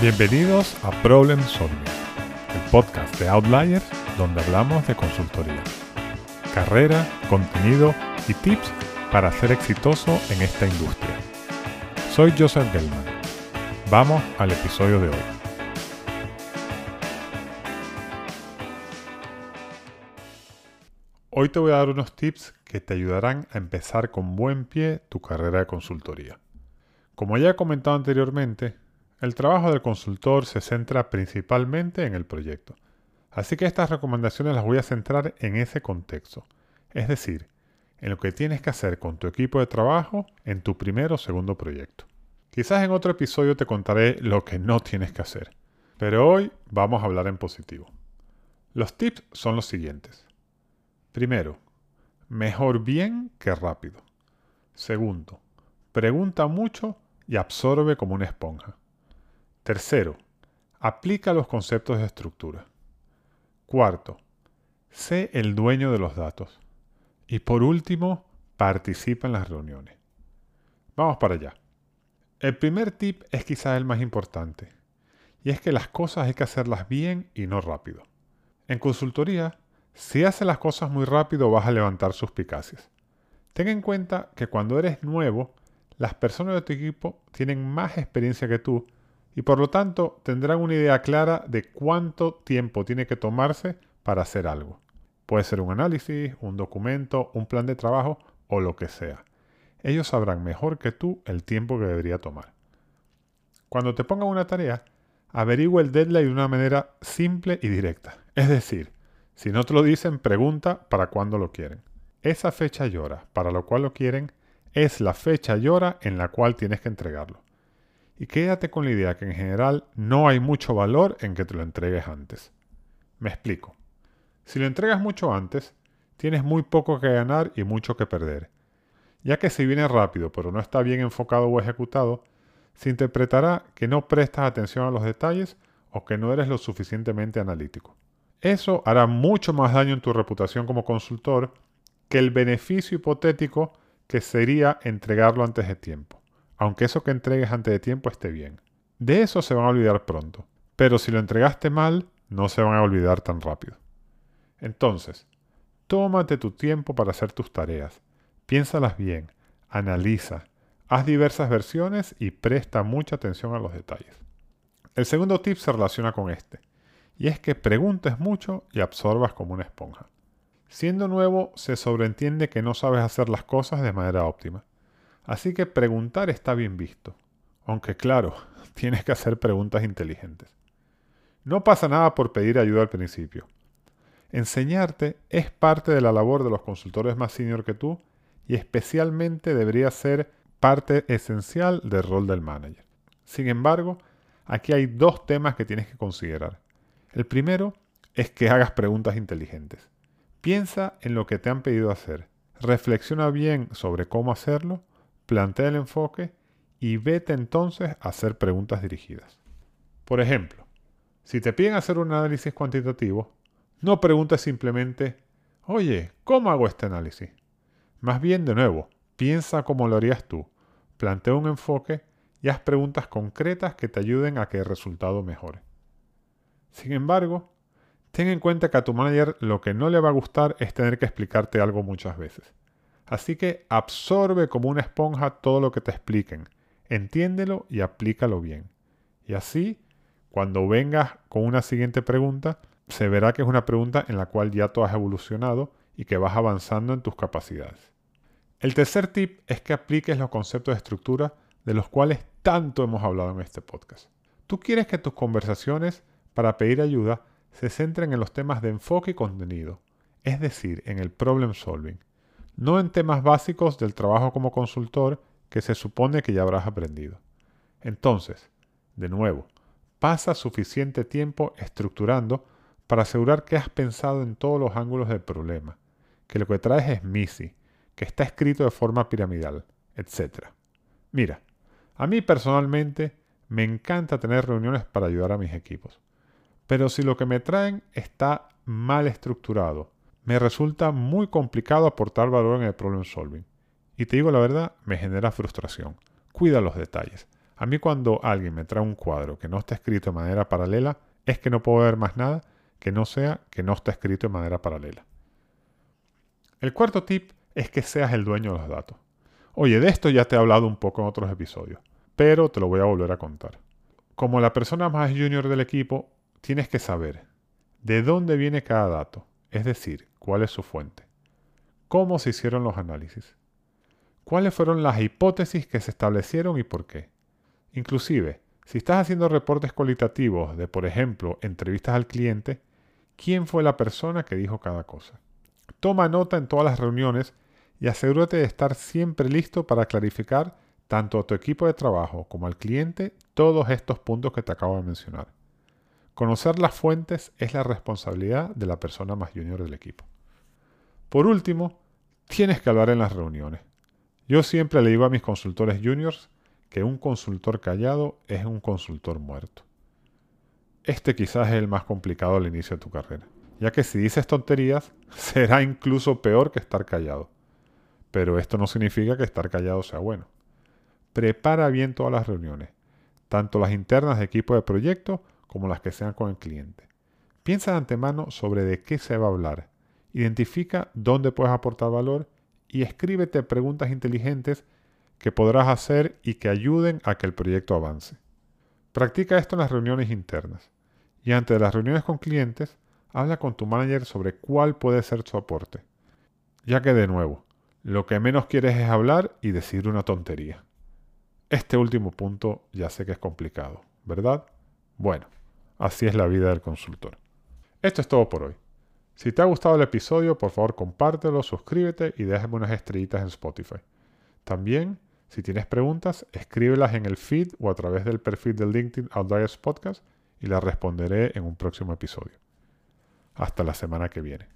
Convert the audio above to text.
Bienvenidos a Problem Solving, el podcast de Outliers donde hablamos de consultoría, carrera, contenido y tips para ser exitoso en esta industria. Soy Joseph Gelman. Vamos al episodio de hoy. Hoy te voy a dar unos tips que te ayudarán a empezar con buen pie tu carrera de consultoría. Como ya he comentado anteriormente, el trabajo del consultor se centra principalmente en el proyecto. Así que estas recomendaciones las voy a centrar en ese contexto, es decir, en lo que tienes que hacer con tu equipo de trabajo en tu primer o segundo proyecto. Quizás en otro episodio te contaré lo que no tienes que hacer, pero hoy vamos a hablar en positivo. Los tips son los siguientes. Primero, mejor bien que rápido. Segundo, pregunta mucho y absorbe como una esponja. Tercero, aplica los conceptos de estructura. Cuarto, sé el dueño de los datos. Y por último, participa en las reuniones. Vamos para allá. El primer tip es quizás el más importante, y es que las cosas hay que hacerlas bien y no rápido. En consultoría, si haces las cosas muy rápido vas a levantar suspicacias. Ten en cuenta que cuando eres nuevo, las personas de tu equipo tienen más experiencia que tú y por lo tanto tendrán una idea clara de cuánto tiempo tiene que tomarse para hacer algo. Puede ser un análisis, un documento, un plan de trabajo o lo que sea. Ellos sabrán mejor que tú el tiempo que debería tomar. Cuando te pongan una tarea, averigua el deadline de una manera simple y directa. Es decir, si no te lo dicen, pregunta para cuándo lo quieren. Esa fecha y hora para lo cual lo quieren es la fecha y hora en la cual tienes que entregarlo. Y quédate con la idea que en general no hay mucho valor en que te lo entregues antes. Me explico. Si lo entregas mucho antes, tienes muy poco que ganar y mucho que perder, ya que si viene rápido pero no está bien enfocado o ejecutado, se interpretará que no prestas atención a los detalles o que no eres lo suficientemente analítico. Eso hará mucho más daño en tu reputación como consultor que el beneficio hipotético que sería entregarlo antes de tiempo aunque eso que entregues antes de tiempo esté bien. De eso se van a olvidar pronto, pero si lo entregaste mal, no se van a olvidar tan rápido. Entonces, tómate tu tiempo para hacer tus tareas, piénsalas bien, analiza, haz diversas versiones y presta mucha atención a los detalles. El segundo tip se relaciona con este, y es que preguntes mucho y absorbas como una esponja. Siendo nuevo, se sobreentiende que no sabes hacer las cosas de manera óptima. Así que preguntar está bien visto. Aunque claro, tienes que hacer preguntas inteligentes. No pasa nada por pedir ayuda al principio. Enseñarte es parte de la labor de los consultores más senior que tú y especialmente debería ser parte esencial del rol del manager. Sin embargo, aquí hay dos temas que tienes que considerar. El primero es que hagas preguntas inteligentes. Piensa en lo que te han pedido hacer. Reflexiona bien sobre cómo hacerlo plantea el enfoque y vete entonces a hacer preguntas dirigidas. Por ejemplo, si te piden hacer un análisis cuantitativo, no preguntes simplemente, oye, ¿cómo hago este análisis? Más bien, de nuevo, piensa cómo lo harías tú, plantea un enfoque y haz preguntas concretas que te ayuden a que el resultado mejore. Sin embargo, ten en cuenta que a tu manager lo que no le va a gustar es tener que explicarte algo muchas veces. Así que absorbe como una esponja todo lo que te expliquen, entiéndelo y aplícalo bien. Y así, cuando vengas con una siguiente pregunta, se verá que es una pregunta en la cual ya tú has evolucionado y que vas avanzando en tus capacidades. El tercer tip es que apliques los conceptos de estructura de los cuales tanto hemos hablado en este podcast. Tú quieres que tus conversaciones para pedir ayuda se centren en los temas de enfoque y contenido, es decir, en el problem solving no en temas básicos del trabajo como consultor que se supone que ya habrás aprendido. Entonces, de nuevo, pasa suficiente tiempo estructurando para asegurar que has pensado en todos los ángulos del problema, que lo que traes es MISI, que está escrito de forma piramidal, etc. Mira, a mí personalmente me encanta tener reuniones para ayudar a mis equipos, pero si lo que me traen está mal estructurado me resulta muy complicado aportar valor en el problem solving. Y te digo la verdad, me genera frustración. Cuida los detalles. A mí cuando alguien me trae un cuadro que no está escrito de manera paralela, es que no puedo ver más nada que no sea que no está escrito de manera paralela. El cuarto tip es que seas el dueño de los datos. Oye, de esto ya te he hablado un poco en otros episodios, pero te lo voy a volver a contar. Como la persona más junior del equipo, tienes que saber de dónde viene cada dato, es decir, cuál es su fuente, cómo se hicieron los análisis, cuáles fueron las hipótesis que se establecieron y por qué. Inclusive, si estás haciendo reportes cualitativos de, por ejemplo, entrevistas al cliente, ¿quién fue la persona que dijo cada cosa? Toma nota en todas las reuniones y asegúrate de estar siempre listo para clarificar tanto a tu equipo de trabajo como al cliente todos estos puntos que te acabo de mencionar. Conocer las fuentes es la responsabilidad de la persona más junior del equipo. Por último, tienes que hablar en las reuniones. Yo siempre le digo a mis consultores juniors que un consultor callado es un consultor muerto. Este quizás es el más complicado al inicio de tu carrera, ya que si dices tonterías será incluso peor que estar callado. Pero esto no significa que estar callado sea bueno. Prepara bien todas las reuniones, tanto las internas de equipo de proyecto como las que sean con el cliente. Piensa de antemano sobre de qué se va a hablar, identifica dónde puedes aportar valor y escríbete preguntas inteligentes que podrás hacer y que ayuden a que el proyecto avance. Practica esto en las reuniones internas y antes de las reuniones con clientes, habla con tu manager sobre cuál puede ser su aporte. Ya que de nuevo, lo que menos quieres es hablar y decir una tontería. Este último punto ya sé que es complicado, ¿verdad? Bueno, así es la vida del consultor. Esto es todo por hoy. Si te ha gustado el episodio, por favor compártelo, suscríbete y déjame unas estrellitas en Spotify. También, si tienes preguntas, escríbelas en el feed o a través del perfil de LinkedIn Outliers Podcast y las responderé en un próximo episodio. Hasta la semana que viene.